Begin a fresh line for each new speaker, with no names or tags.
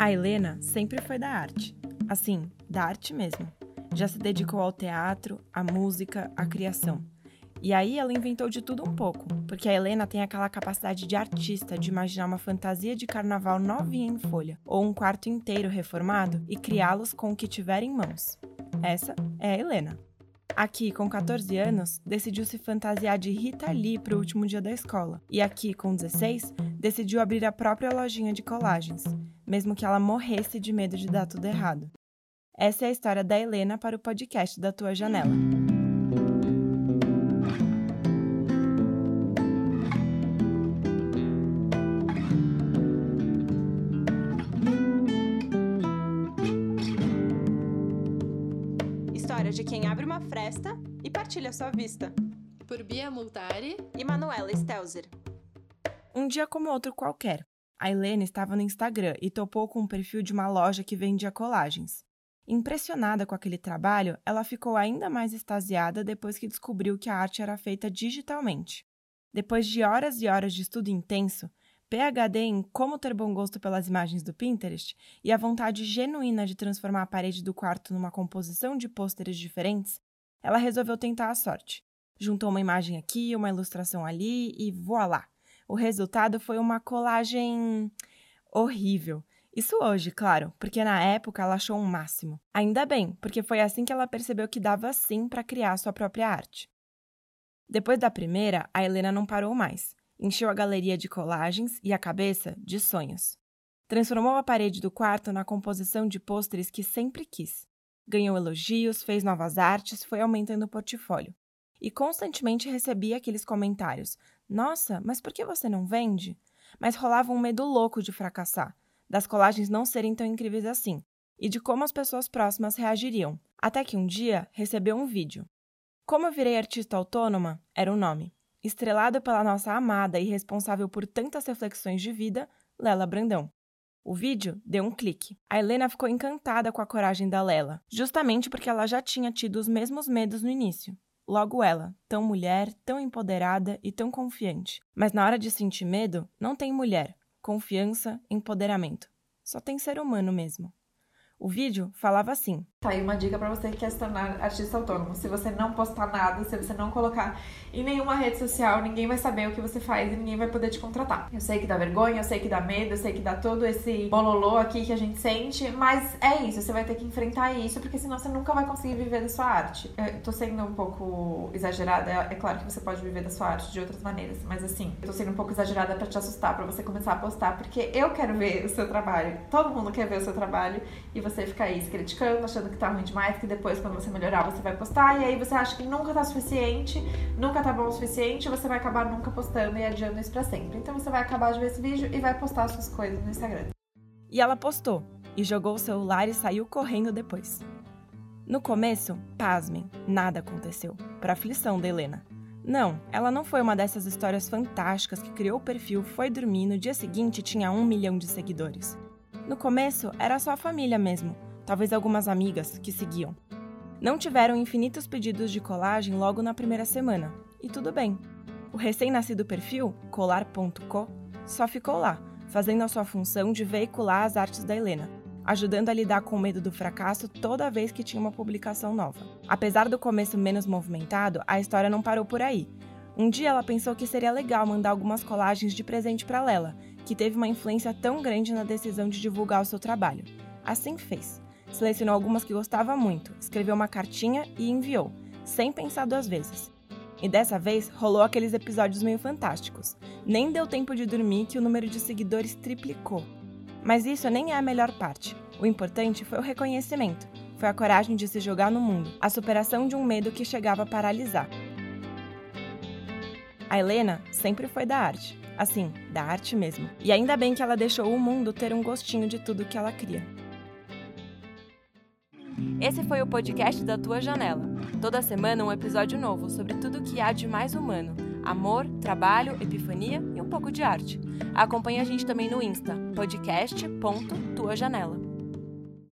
A Helena sempre foi da arte. Assim, da arte mesmo. Já se dedicou ao teatro, à música, à criação. E aí ela inventou de tudo um pouco, porque a Helena tem aquela capacidade de artista de imaginar uma fantasia de carnaval novinha em folha, ou um quarto inteiro reformado e criá-los com o que tiver em mãos. Essa é a Helena. Aqui, com 14 anos, decidiu se fantasiar de Rita Lee para o último dia da escola. E aqui, com 16, decidiu abrir a própria lojinha de colagens, mesmo que ela morresse de medo de dar tudo errado. Essa é a história da Helena para o podcast da Tua Janela. História de quem abre uma fresta e partilha sua vista.
Por Bia Multari
e Manuela Stelzer. Um dia como outro qualquer, a Helena estava no Instagram e topou com um perfil de uma loja que vendia colagens. Impressionada com aquele trabalho, ela ficou ainda mais extasiada depois que descobriu que a arte era feita digitalmente. Depois de horas e horas de estudo intenso, PhD em como ter bom gosto pelas imagens do Pinterest e a vontade genuína de transformar a parede do quarto numa composição de pôsteres diferentes, ela resolveu tentar a sorte. Juntou uma imagem aqui, uma ilustração ali e voilá! O resultado foi uma colagem horrível. Isso hoje, claro, porque na época ela achou um máximo. Ainda bem, porque foi assim que ela percebeu que dava sim para criar sua própria arte. Depois da primeira, a Helena não parou mais encheu a galeria de colagens e a cabeça de sonhos. Transformou a parede do quarto na composição de pôsteres que sempre quis. Ganhou elogios, fez novas artes, foi aumentando o portfólio. E constantemente recebia aqueles comentários: Nossa, mas por que você não vende? Mas rolava um medo louco de fracassar, das colagens não serem tão incríveis assim, e de como as pessoas próximas reagiriam. Até que um dia recebeu um vídeo. Como eu virei artista autônoma era o nome estrelado pela nossa amada e responsável por tantas reflexões de vida, Lela Brandão. O vídeo deu um clique. A Helena ficou encantada com a coragem da Lela, justamente porque ela já tinha tido os mesmos medos no início. Logo ela, tão mulher, tão empoderada e tão confiante. Mas na hora de sentir medo, não tem mulher, confiança, empoderamento. Só tem ser humano mesmo. O vídeo falava assim:
Tá aí uma dica para você que quer se tornar artista autônomo. Se você não postar nada, se você não colocar em nenhuma rede social, ninguém vai saber o que você faz e ninguém vai poder te contratar. Eu sei que dá vergonha, eu sei que dá medo, eu sei que dá todo esse bololô aqui que a gente sente, mas é isso, você vai ter que enfrentar isso, porque senão você nunca vai conseguir viver da sua arte. Eu tô sendo um pouco exagerada, é claro que você pode viver da sua arte de outras maneiras, mas assim, eu tô sendo um pouco exagerada para te assustar, para você começar a postar, porque eu quero ver o seu trabalho, todo mundo quer ver o seu trabalho e você ficar aí se criticando, achando que tá ruim demais, que depois, quando você melhorar, você vai postar, e aí você acha que nunca tá suficiente, nunca tá bom o suficiente, você vai acabar nunca postando e adiando isso pra sempre. Então você vai acabar de ver esse vídeo e vai postar suas coisas no Instagram.
E ela postou, e jogou o celular e saiu correndo depois. No começo, pasmem, nada aconteceu, para aflição da Helena. Não, ela não foi uma dessas histórias fantásticas que criou o perfil, foi dormir no dia seguinte tinha um milhão de seguidores. No começo, era só a família mesmo, talvez algumas amigas que seguiam. Não tiveram infinitos pedidos de colagem logo na primeira semana, e tudo bem. O recém-nascido perfil, colar.co, só ficou lá, fazendo a sua função de veicular as artes da Helena, ajudando a lidar com o medo do fracasso toda vez que tinha uma publicação nova. Apesar do começo menos movimentado, a história não parou por aí. Um dia ela pensou que seria legal mandar algumas colagens de presente para Lela, que teve uma influência tão grande na decisão de divulgar o seu trabalho. Assim fez. Selecionou algumas que gostava muito, escreveu uma cartinha e enviou, sem pensar duas vezes. E dessa vez rolou aqueles episódios meio fantásticos. Nem deu tempo de dormir que o número de seguidores triplicou. Mas isso nem é a melhor parte. O importante foi o reconhecimento, foi a coragem de se jogar no mundo, a superação de um medo que chegava a paralisar. A Helena sempre foi da arte, assim, da arte mesmo. E ainda bem que ela deixou o mundo ter um gostinho de tudo que ela cria. Esse foi o podcast da Tua Janela. Toda semana um episódio novo sobre tudo que há de mais humano: amor, trabalho, epifania e um pouco de arte. Acompanhe a gente também no Insta, podcast.tuajanela.